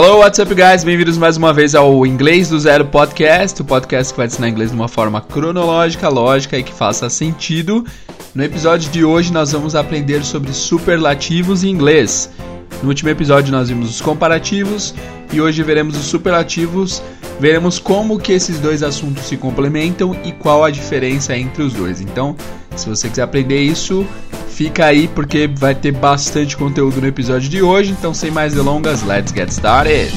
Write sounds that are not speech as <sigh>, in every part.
Hello, what's up, guys? Bem-vindos mais uma vez ao Inglês do Zero Podcast, o podcast que vai ensinar inglês de uma forma cronológica, lógica e que faça sentido. No episódio de hoje, nós vamos aprender sobre superlativos em inglês. No último episódio, nós vimos os comparativos e hoje veremos os superlativos. Veremos como que esses dois assuntos se complementam e qual a diferença entre os dois. Então, se você quiser aprender isso, Fica aí porque vai ter bastante conteúdo no episódio de hoje, então sem mais delongas, let's get started!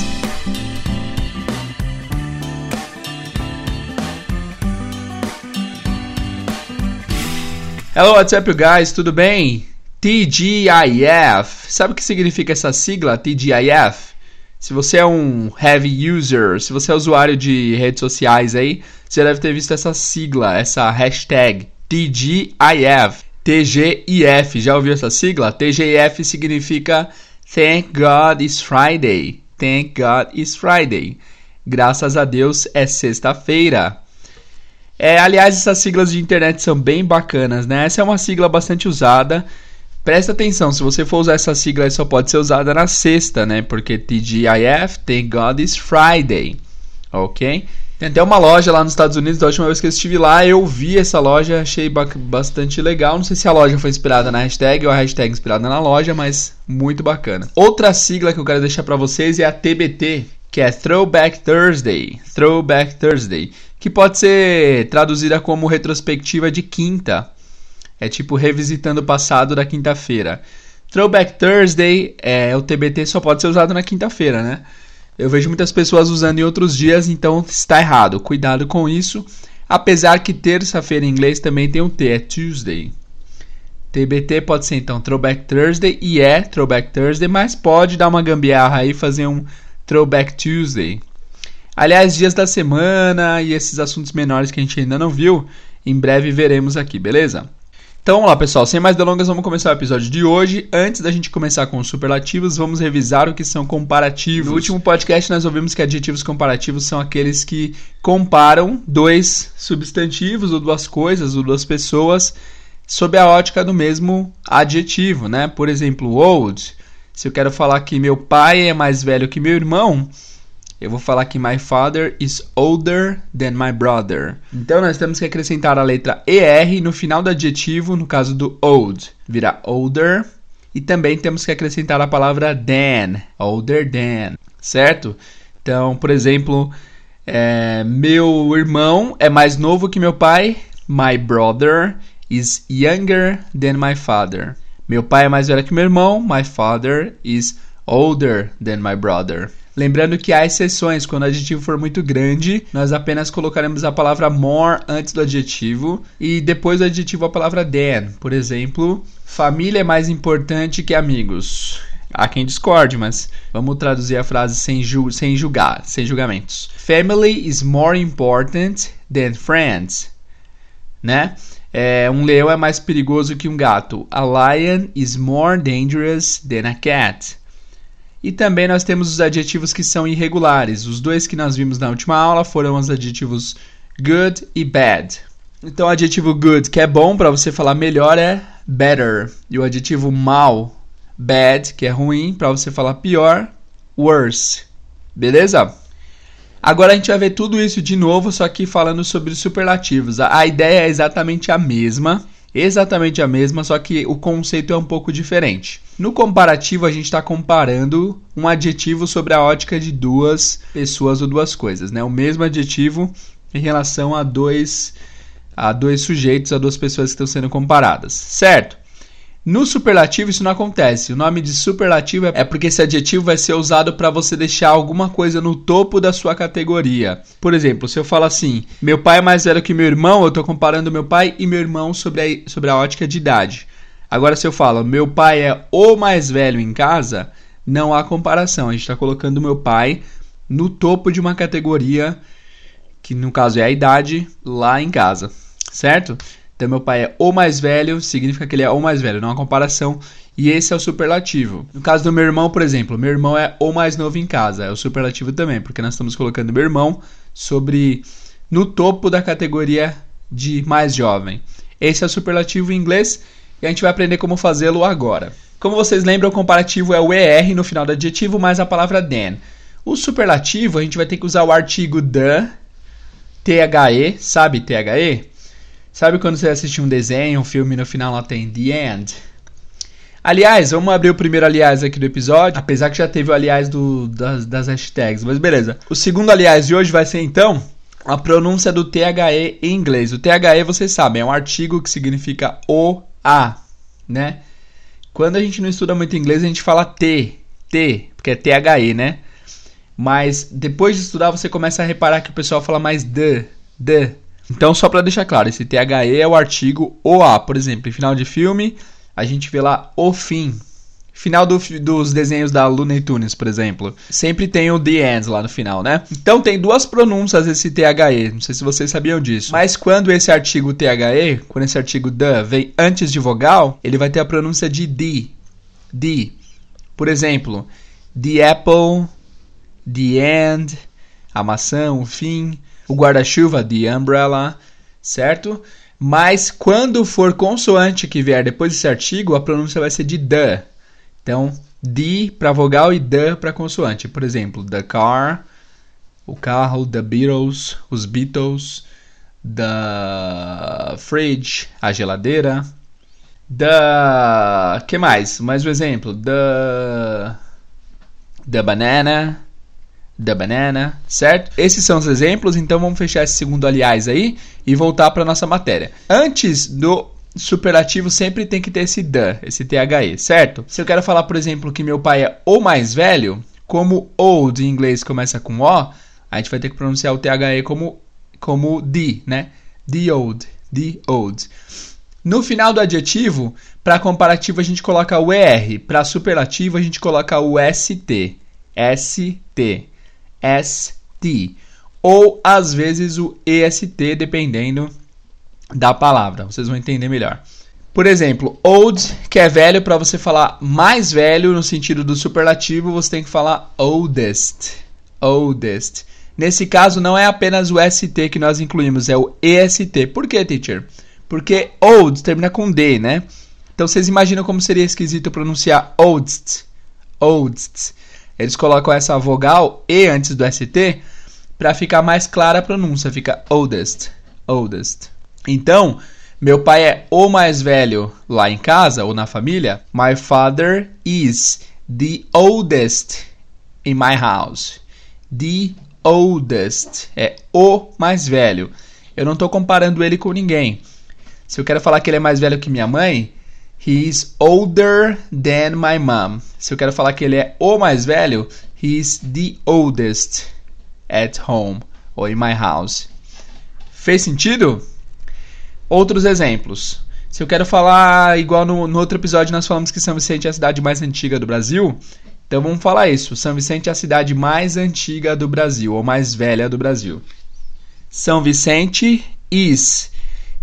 Hello, what's up, guys? Tudo bem? TGIF. Sabe o que significa essa sigla, TGIF? Se você é um heavy user, se você é usuário de redes sociais aí, você deve ter visto essa sigla, essa hashtag TGIF. TGIF. Já ouviu essa sigla? TGIF significa Thank God it's Friday. Thank God it's Friday. Graças a Deus é sexta-feira. É, aliás, essas siglas de internet são bem bacanas, né? Essa é uma sigla bastante usada. Presta atenção, se você for usar essa sigla, só pode ser usada na sexta, né? Porque TGIF, Thank God it's Friday. Ok? Tem até uma loja lá nos Estados Unidos, da última vez que eu estive lá, eu vi essa loja, achei bastante legal. Não sei se a loja foi inspirada na hashtag ou a hashtag inspirada na loja, mas muito bacana. Outra sigla que eu quero deixar para vocês é a TBT, que é Throwback Thursday. Throwback Thursday, que pode ser traduzida como retrospectiva de quinta. É tipo revisitando o passado da quinta-feira. Throwback Thursday, é, o TBT só pode ser usado na quinta-feira, né? Eu vejo muitas pessoas usando em outros dias, então está errado. Cuidado com isso. Apesar que terça-feira em inglês também tem um T, é Tuesday. TBT pode ser então Throwback Thursday e é Throwback Thursday, mas pode dar uma gambiarra aí e fazer um Throwback Tuesday. Aliás, dias da semana e esses assuntos menores que a gente ainda não viu, em breve veremos aqui, beleza? Então vamos lá, pessoal. Sem mais delongas, vamos começar o episódio de hoje. Antes da gente começar com os superlativos, vamos revisar o que são comparativos. No último podcast, nós ouvimos que adjetivos comparativos são aqueles que comparam dois substantivos, ou duas coisas, ou duas pessoas, sob a ótica do mesmo adjetivo, né? Por exemplo, old. Se eu quero falar que meu pai é mais velho que meu irmão, eu vou falar que my father is older than my brother. Então nós temos que acrescentar a letra ER no final do adjetivo, no caso do old, vira older. E também temos que acrescentar a palavra than, older than, certo? Então, por exemplo, é, meu irmão é mais novo que meu pai. My brother is younger than my father. Meu pai é mais velho que meu irmão. My father is older than my brother. Lembrando que há exceções, quando o adjetivo for muito grande, nós apenas colocaremos a palavra more antes do adjetivo e depois do adjetivo a palavra than. Por exemplo, família é mais importante que amigos. Há quem discorde, mas vamos traduzir a frase sem, ju sem julgar, sem julgamentos. Family is more important than friends, né? É, um leão é mais perigoso que um gato. A lion is more dangerous than a cat. E também nós temos os adjetivos que são irregulares. Os dois que nós vimos na última aula foram os adjetivos good e bad. Então, o adjetivo good, que é bom para você falar melhor, é better. E o adjetivo mal, bad, que é ruim, para você falar pior, worse. Beleza? Agora a gente vai ver tudo isso de novo, só que falando sobre os superlativos. A ideia é exatamente a mesma exatamente a mesma, só que o conceito é um pouco diferente. No comparativo, a gente está comparando um adjetivo sobre a ótica de duas pessoas ou duas coisas, né? O mesmo adjetivo em relação a dois, a dois sujeitos, a duas pessoas que estão sendo comparadas, certo? No superlativo isso não acontece. O nome de superlativo é porque esse adjetivo vai ser usado para você deixar alguma coisa no topo da sua categoria. Por exemplo, se eu falo assim: meu pai é mais velho que meu irmão, eu estou comparando meu pai e meu irmão sobre a, sobre a ótica de idade. Agora, se eu falo meu pai é o mais velho em casa, não há comparação. A gente está colocando meu pai no topo de uma categoria que no caso é a idade lá em casa, certo? Então, meu pai é o mais velho, significa que ele é o mais velho, não há comparação. E esse é o superlativo. No caso do meu irmão, por exemplo, meu irmão é o mais novo em casa, é o superlativo também, porque nós estamos colocando meu irmão sobre no topo da categoria de mais jovem. Esse é o superlativo em inglês e a gente vai aprender como fazê-lo agora. Como vocês lembram, o comparativo é o ER no final do adjetivo mais a palavra than. O superlativo, a gente vai ter que usar o artigo the, THE, sabe THE? Sabe quando você assiste um desenho, um filme no final lá tem the end? Aliás, vamos abrir o primeiro aliás aqui do episódio, apesar que já teve o aliás do, das, das hashtags, mas beleza. O segundo aliás de hoje vai ser então a pronúncia do THE em inglês. O THE, vocês sabem, é um artigo que significa o, a, né? Quando a gente não estuda muito inglês, a gente fala T, T, porque é THE, né? Mas depois de estudar, você começa a reparar que o pessoal fala mais the, the. Então, só para deixar claro, esse THE é o artigo OA. Por exemplo, em final de filme, a gente vê lá o fim. Final do, dos desenhos da Looney Tunes, por exemplo. Sempre tem o The End lá no final, né? Então tem duas pronúncias esse THE. Não sei se vocês sabiam disso. Mas quando esse artigo THE, quando esse artigo the vem antes de vogal, ele vai ter a pronúncia de D. D. Por exemplo, the apple, the end, a maçã, o fim, o guarda-chuva, the umbrella, certo? Mas quando for consoante que vier depois desse artigo, a pronúncia vai ser de the. Então, the para vogal e the para consoante. Por exemplo, the car, o carro, the Beatles, os Beatles, the fridge, a geladeira, the que mais? Mais um exemplo, the the banana, the banana, certo? Esses são os exemplos, então vamos fechar esse segundo aliás aí e voltar para nossa matéria. Antes do superlativo sempre tem que ter esse the, esse THE, certo? Se eu quero falar, por exemplo, que meu pai é o mais velho, como old em inglês começa com O, a gente vai ter que pronunciar o THE como, como the, né? The old, the old. No final do adjetivo, para comparativo a gente coloca o ER, para superlativo a gente coloca o ST. ST. ST. Ou às vezes o EST, dependendo da palavra. Vocês vão entender melhor. Por exemplo, old, que é velho, para você falar mais velho no sentido do superlativo, você tem que falar oldest. Oldest. Nesse caso, não é apenas o ST que nós incluímos, é o EST. Por que, teacher? Porque old termina com D, né? Então vocês imaginam como seria esquisito pronunciar oldest. Oldest. Eles colocam essa vogal E antes do ST para ficar mais clara a pronúncia. Fica oldest. Oldest. Então, meu pai é o mais velho lá em casa ou na família. My father is the oldest in my house. The oldest é o mais velho. Eu não estou comparando ele com ninguém. Se eu quero falar que ele é mais velho que minha mãe, he is older than my mom. Se eu quero falar que ele é o mais velho, he is the oldest at home ou in my house. Fez sentido? Outros exemplos. Se eu quero falar, igual no, no outro episódio nós falamos que São Vicente é a cidade mais antiga do Brasil, então vamos falar isso. São Vicente é a cidade mais antiga do Brasil, ou mais velha do Brasil. São Vicente is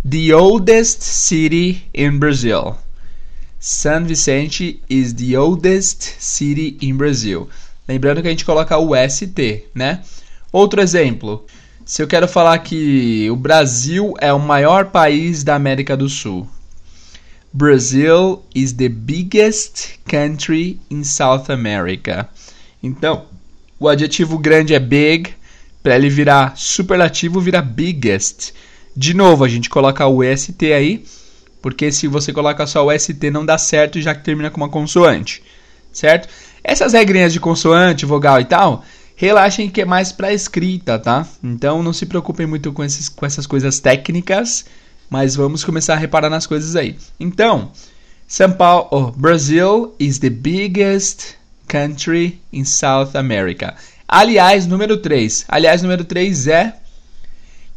the oldest city in Brazil. São Vicente is the oldest city in Brazil. Lembrando que a gente coloca o ST, né? Outro exemplo. Se eu quero falar que o Brasil é o maior país da América do Sul. Brazil is the biggest country in South America. Então, o adjetivo grande é big, para ele virar superlativo vira biggest. De novo, a gente coloca o ST aí, porque se você coloca só o ST não dá certo, já que termina com uma consoante, certo? Essas regrinhas de consoante, vogal e tal, relaxem que é mais para escrita, tá? Então não se preocupem muito com, esses, com essas coisas técnicas, mas vamos começar a reparar nas coisas aí. Então, São Paulo, oh, Brazil is the biggest country in South America. Aliás, número 3. Aliás, número 3 é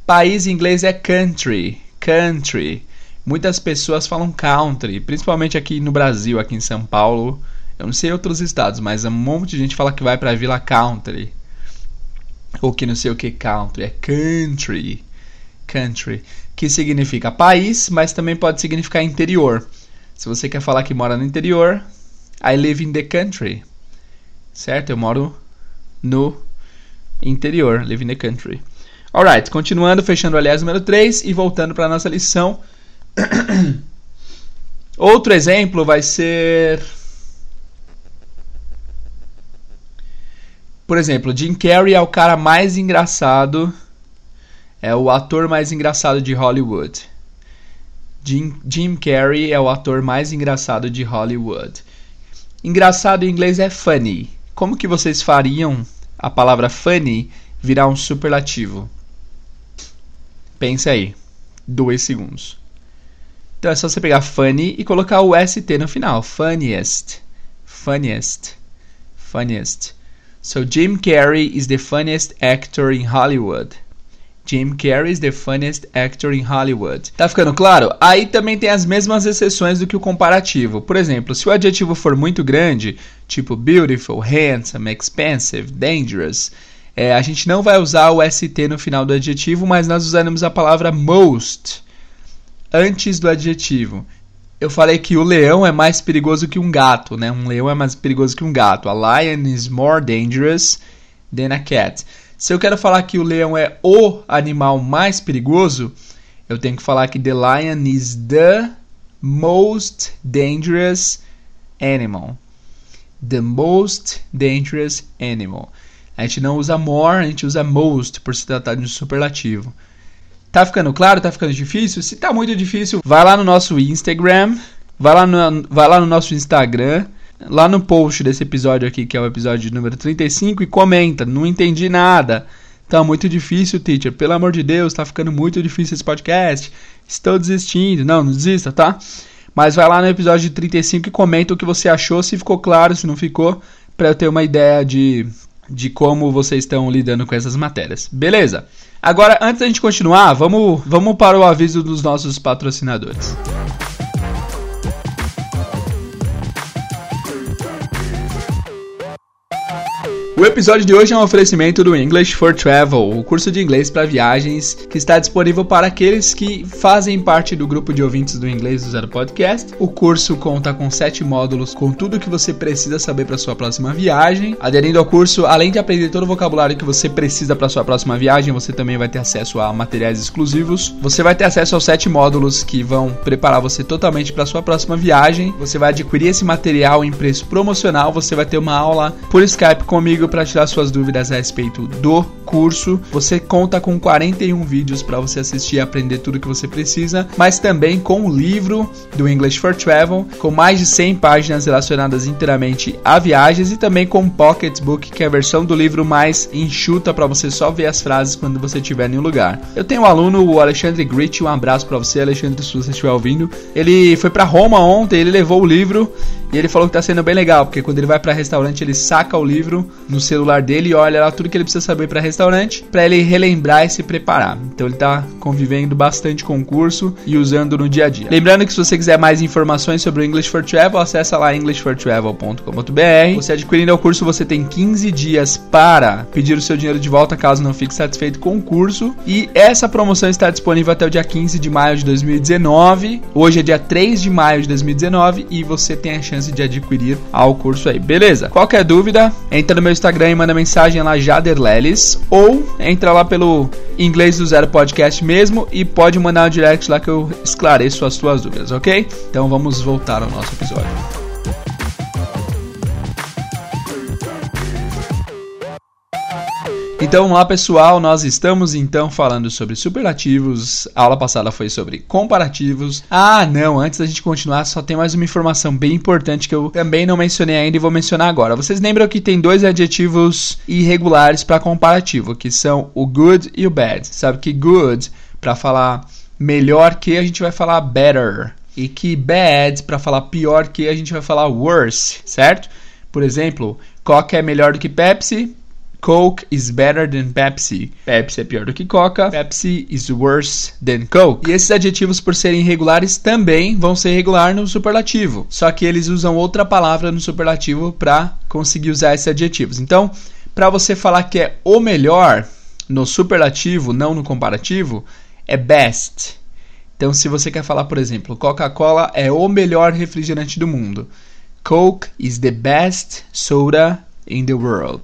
país em inglês é country, country. Muitas pessoas falam country, principalmente aqui no Brasil, aqui em São Paulo. Eu não sei outros estados, mas um monte de gente fala que vai pra Vila Country. Ou que não sei o que country. É country. Country. Que significa país, mas também pode significar interior. Se você quer falar que mora no interior, I live in the country. Certo? Eu moro no interior. Live in the country. Alright, continuando, fechando aliás número 3 e voltando para nossa lição. <coughs> Outro exemplo vai ser Por exemplo, Jim Carrey é o cara mais engraçado, é o ator mais engraçado de Hollywood. Jim, Jim Carrey é o ator mais engraçado de Hollywood. Engraçado em inglês é funny. Como que vocês fariam a palavra funny virar um superlativo? Pense aí. Dois segundos. Então é só você pegar funny e colocar o ST no final. Funniest. Funniest. Funniest. So Jim Carrey is the funniest actor in Hollywood. Jim Carrey is the funniest actor in Hollywood. Tá ficando claro? Aí também tem as mesmas exceções do que o comparativo. Por exemplo, se o adjetivo for muito grande, tipo beautiful, handsome, expensive, dangerous, é, a gente não vai usar o ST no final do adjetivo, mas nós usaremos a palavra most antes do adjetivo. Eu falei que o leão é mais perigoso que um gato, né? Um leão é mais perigoso que um gato. A lion is more dangerous than a cat. Se eu quero falar que o leão é o animal mais perigoso, eu tenho que falar que the lion is the most dangerous animal. The most dangerous animal. A gente não usa more, a gente usa most por se tratar de um superlativo. Tá ficando claro? Tá ficando difícil? Se tá muito difícil, vai lá no nosso Instagram, vai lá no, vai lá no nosso Instagram lá no post desse episódio aqui, que é o episódio número 35, e comenta: Não entendi nada. Tá muito difícil, teacher. Pelo amor de Deus, tá ficando muito difícil esse podcast. Estou desistindo. Não, não desista, tá? Mas vai lá no episódio 35 e comenta o que você achou, se ficou claro, se não ficou, para eu ter uma ideia de, de como vocês estão lidando com essas matérias. Beleza? Agora, antes da gente continuar, vamos, vamos para o aviso dos nossos patrocinadores. O episódio de hoje é um oferecimento do English for Travel, o curso de inglês para viagens que está disponível para aqueles que fazem parte do grupo de ouvintes do Inglês do Zero Podcast. O curso conta com sete módulos com tudo o que você precisa saber para sua próxima viagem. Aderindo ao curso, além de aprender todo o vocabulário que você precisa para sua próxima viagem, você também vai ter acesso a materiais exclusivos. Você vai ter acesso aos sete módulos que vão preparar você totalmente para sua próxima viagem. Você vai adquirir esse material em preço promocional. Você vai ter uma aula por Skype comigo para tirar suas dúvidas a respeito do curso. Você conta com 41 vídeos para você assistir e aprender tudo que você precisa, mas também com o livro do English for Travel, com mais de 100 páginas relacionadas inteiramente a viagens e também com o Pocketbook, que é a versão do livro mais enxuta para você só ver as frases quando você estiver em um lugar. Eu tenho um aluno, o Alexandre Grit, um abraço para você, Alexandre, se você estiver ouvindo. Ele foi para Roma ontem, ele levou o livro e ele falou que tá sendo bem legal, porque quando ele vai para restaurante, ele saca o livro no celular dele e olha lá tudo que ele precisa saber para restaurante, para ele relembrar e se preparar. Então ele tá convivendo bastante com o curso e usando no dia a dia. Lembrando que se você quiser mais informações sobre o English for Travel, acessa lá englishfortravel.com.br. Você adquirindo o curso, você tem 15 dias para pedir o seu dinheiro de volta caso não fique satisfeito com o curso. E essa promoção está disponível até o dia 15 de maio de 2019. Hoje é dia 3 de maio de 2019 e você tem a chance chance de adquirir ao curso aí, beleza? Qualquer dúvida, entra no meu Instagram e manda mensagem lá, Jaderleles, ou entra lá pelo Inglês do Zero Podcast mesmo e pode mandar um direct lá que eu esclareço as suas dúvidas, ok? Então vamos voltar ao nosso episódio. Então, lá pessoal, nós estamos então falando sobre superlativos. A aula passada foi sobre comparativos. Ah, não, antes da gente continuar, só tem mais uma informação bem importante que eu também não mencionei ainda e vou mencionar agora. Vocês lembram que tem dois adjetivos irregulares para comparativo, que são o good e o bad. Sabe que good para falar melhor que a gente vai falar better e que bad para falar pior que a gente vai falar worse, certo? Por exemplo, Coca é melhor do que Pepsi, Coke is better than Pepsi. Pepsi é pior do que Coca. Pepsi is worse than Coke. E esses adjetivos, por serem irregulares, também vão ser irregular no superlativo. Só que eles usam outra palavra no superlativo para conseguir usar esses adjetivos. Então, para você falar que é o melhor no superlativo, não no comparativo, é best. Então, se você quer falar, por exemplo, Coca-Cola é o melhor refrigerante do mundo. Coke is the best soda in the world.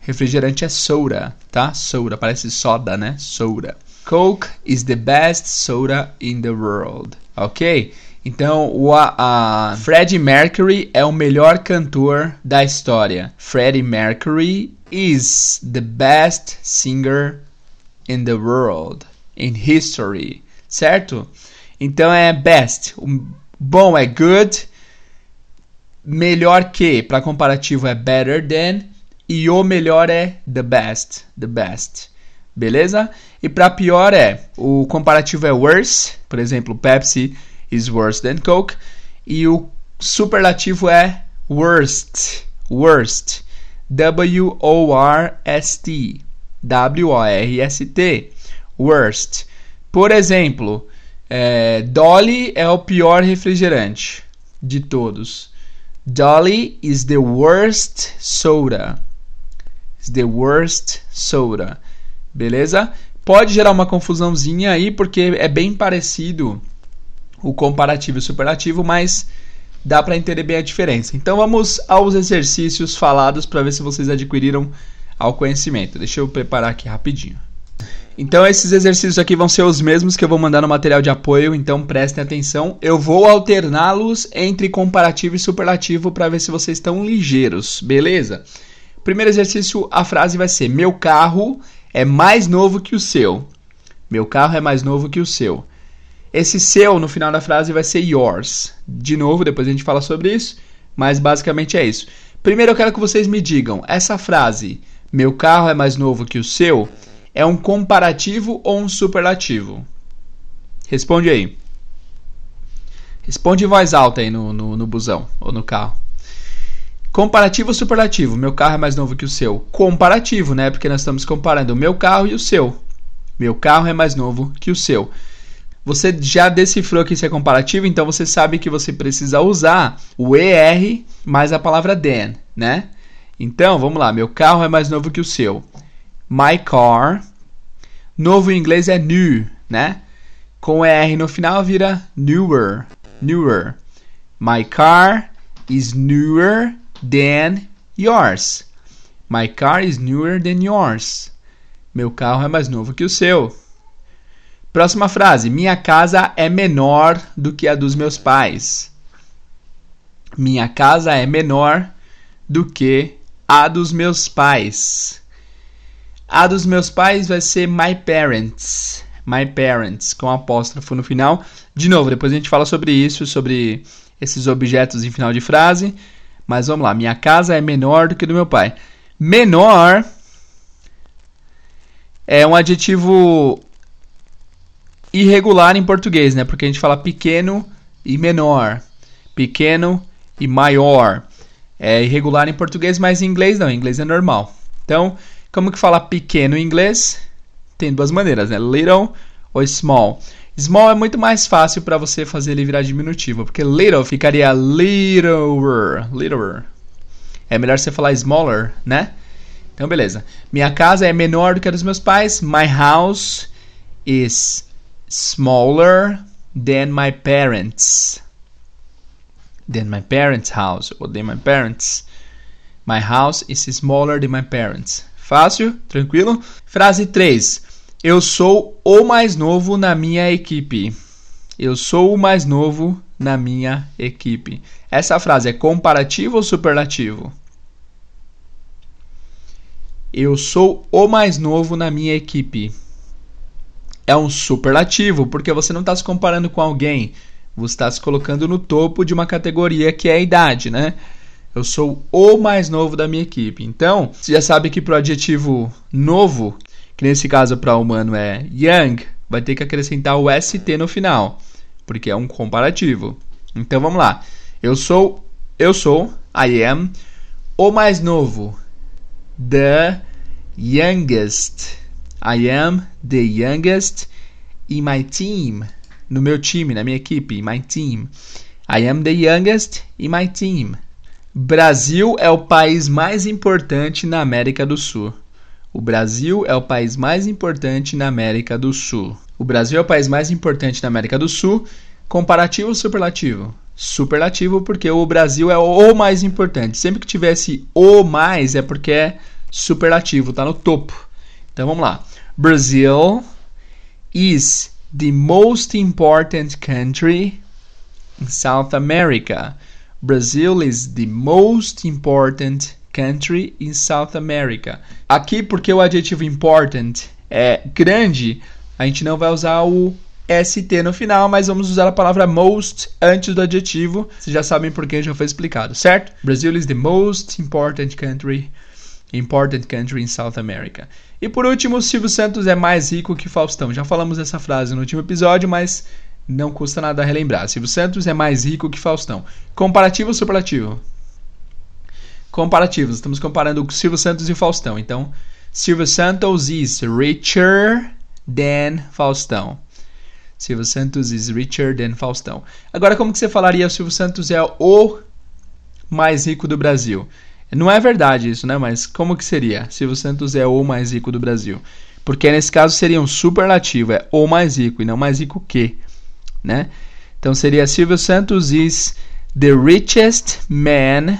Refrigerante é soda, tá? Soda, parece soda, né? Soda. Coke is the best soda in the world. Ok? Então, o a, a Freddie Mercury é o melhor cantor da história. Freddie Mercury is the best singer in the world, in history, certo? Então é best. Bom é good, melhor que, para comparativo é better than e o melhor é the best, the best. Beleza? E para pior é, o comparativo é worse, por exemplo, Pepsi is worse than Coke, e o superlativo é worst, worst. W O R S T. W O R S T. Worst. Por exemplo, é, Dolly é o pior refrigerante de todos. Dolly is the worst soda. Is the worst soda. Beleza? Pode gerar uma confusãozinha aí, porque é bem parecido o comparativo e o superlativo, mas dá para entender bem a diferença. Então vamos aos exercícios falados para ver se vocês adquiriram ao conhecimento. Deixa eu preparar aqui rapidinho. Então esses exercícios aqui vão ser os mesmos que eu vou mandar no material de apoio, então prestem atenção. Eu vou alterná-los entre comparativo e superlativo para ver se vocês estão ligeiros, beleza? Primeiro exercício, a frase vai ser: Meu carro é mais novo que o seu. Meu carro é mais novo que o seu. Esse seu no final da frase vai ser yours. De novo, depois a gente fala sobre isso, mas basicamente é isso. Primeiro eu quero que vocês me digam, essa frase, meu carro é mais novo que o seu, é um comparativo ou um superlativo? Responde aí. Responde em voz alta aí no, no, no busão ou no carro. Comparativo ou superlativo? Meu carro é mais novo que o seu. Comparativo, né? Porque nós estamos comparando o meu carro e o seu. Meu carro é mais novo que o seu. Você já decifrou que isso é comparativo, então você sabe que você precisa usar o ER mais a palavra than, né? Então, vamos lá. Meu carro é mais novo que o seu. My car. Novo em inglês é new, né? Com ER no final vira newer. Newer. My car is newer than yours. My car is newer than yours. Meu carro é mais novo que o seu. Próxima frase. Minha casa é menor do que a dos meus pais. Minha casa é menor do que a dos meus pais. A dos meus pais vai ser my parents. My parents, com apóstrofo no final. De novo, depois a gente fala sobre isso, sobre esses objetos em final de frase. Mas vamos lá. Minha casa é menor do que do meu pai. Menor é um adjetivo irregular em português, né? Porque a gente fala pequeno e menor, pequeno e maior. É irregular em português, mas em inglês não, em inglês é normal. Então, como que fala pequeno em inglês? Tem duas maneiras, né? Little ou small. Small é muito mais fácil para você fazer ele virar diminutivo, porque little ficaria littler, littler. É melhor você falar smaller, né? Então, beleza. Minha casa é menor do que a dos meus pais. My house is smaller than my parents. Than my parents' house or than my parents. My house is smaller than my parents. Fácil, tranquilo? Frase 3. Eu sou o mais novo na minha equipe. Eu sou o mais novo na minha equipe. Essa frase é comparativo ou superlativo? Eu sou o mais novo na minha equipe é um superlativo, porque você não está se comparando com alguém, você está se colocando no topo de uma categoria que é a idade, né? Eu sou o mais novo da minha equipe. Então, você já sabe que para o adjetivo novo, que nesse caso para humano é young, vai ter que acrescentar o ST no final, porque é um comparativo. Então vamos lá. Eu sou, eu sou, I am, o mais novo, the youngest. I am the youngest in my team. No meu time, na minha equipe, my team. I am the youngest in my team. Brasil é o país mais importante na América do Sul. O Brasil é o país mais importante na América do Sul. O Brasil é o país mais importante na América do Sul. Comparativo ou superlativo? Superlativo porque o Brasil é o mais importante. Sempre que tivesse o mais é porque é superlativo, tá no topo. Então vamos lá. Brazil is the most important country in South America. Brazil is the most important country in South America. Aqui, porque o adjetivo important é grande, a gente não vai usar o ST no final, mas vamos usar a palavra most antes do adjetivo. Vocês já sabem por que já foi explicado, certo? Brazil is the most important country, important country in South America. E por último, Silvio Santos é mais rico que Faustão. Já falamos essa frase no último episódio, mas não custa nada relembrar. Silvio Santos é mais rico que Faustão. Comparativo ou superlativo? Comparativos. Estamos comparando o Silvio Santos e o Faustão. Então, Silvio Santos is richer than Faustão. Silvio Santos is richer than Faustão. Agora, como que você falaria o Silvio Santos é o mais rico do Brasil? Não é verdade isso, né? Mas como que seria? Silvio Santos é o mais rico do Brasil. Porque nesse caso seria um superlativo, é o mais rico e não mais rico que, né? Então seria Silvio Santos is the richest man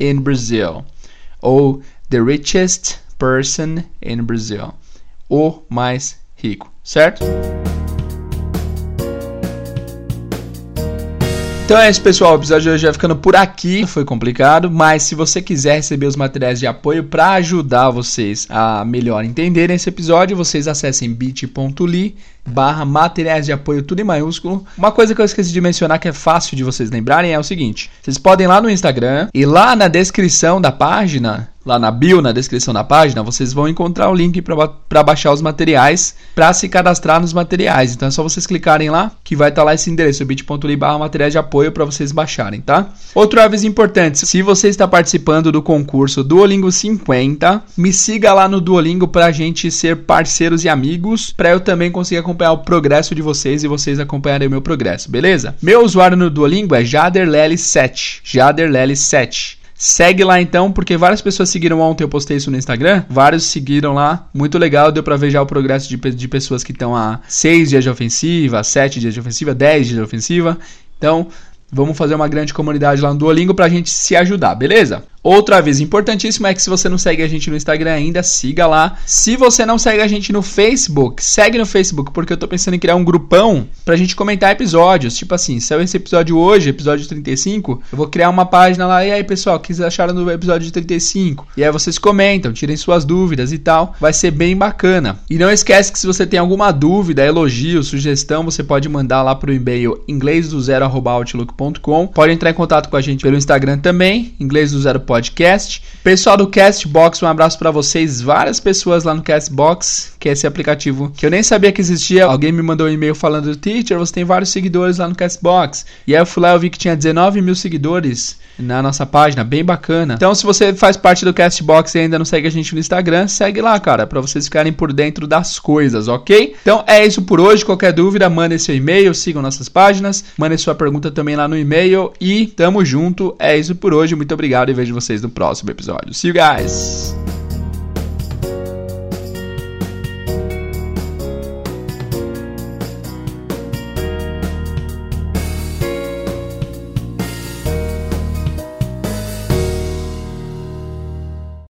in Brazil ou the richest person in Brazil. O mais rico, certo? Então é isso, pessoal. O episódio de hoje vai ficando por aqui. Foi complicado, mas se você quiser receber os materiais de apoio para ajudar vocês a melhor entenderem esse episódio, vocês acessem bit.ly barra materiais de apoio, tudo em maiúsculo. Uma coisa que eu esqueci de mencionar que é fácil de vocês lembrarem é o seguinte: vocês podem ir lá no Instagram e lá na descrição da página lá na bio, na descrição da página, vocês vão encontrar o link para baixar os materiais, para se cadastrar nos materiais. Então é só vocês clicarem lá, que vai estar tá lá esse endereço, bit.ly barra materiais de apoio para vocês baixarem, tá? Outro aviso importante, se você está participando do concurso Duolingo 50, me siga lá no Duolingo para gente ser parceiros e amigos, para eu também conseguir o progresso de vocês e vocês acompanharem o meu progresso, beleza? Meu usuário no Duolingo é jaderlely7, jaderlely7. Segue lá então, porque várias pessoas seguiram ontem, eu postei isso no Instagram. Vários seguiram lá, muito legal, deu pra ver já o progresso de, de pessoas que estão há 6 dias de ofensiva, 7 dias de ofensiva, 10 dias de ofensiva. Então, vamos fazer uma grande comunidade lá no Duolingo pra gente se ajudar, beleza? Outra aviso importantíssimo é que se você não segue a gente no Instagram ainda, siga lá. Se você não segue a gente no Facebook, segue no Facebook, porque eu tô pensando em criar um grupão pra gente comentar episódios. Tipo assim, saiu esse episódio hoje, episódio 35, eu vou criar uma página lá. E aí, pessoal, o que vocês acharam do episódio 35? E aí vocês comentam, tirem suas dúvidas e tal. Vai ser bem bacana. E não esquece que se você tem alguma dúvida, elogio, sugestão, você pode mandar lá pro e-mail inglês do zero@outlook.com. Pode entrar em contato com a gente pelo Instagram também, inglês do zero podcast. Pessoal do Castbox, um abraço para vocês. Várias pessoas lá no Castbox, que é esse aplicativo que eu nem sabia que existia. Alguém me mandou um e-mail falando: Teacher, você tem vários seguidores lá no Castbox. E aí eu fui lá e vi que tinha 19 mil seguidores na nossa página, bem bacana. Então, se você faz parte do Castbox e ainda não segue a gente no Instagram, segue lá, cara, para vocês ficarem por dentro das coisas, ok? Então é isso por hoje. Qualquer dúvida, mande seu e-mail, sigam nossas páginas, mande sua pergunta também lá no e-mail e tamo junto. É isso por hoje. Muito obrigado e vejo vocês no próximo episódio. See you guys!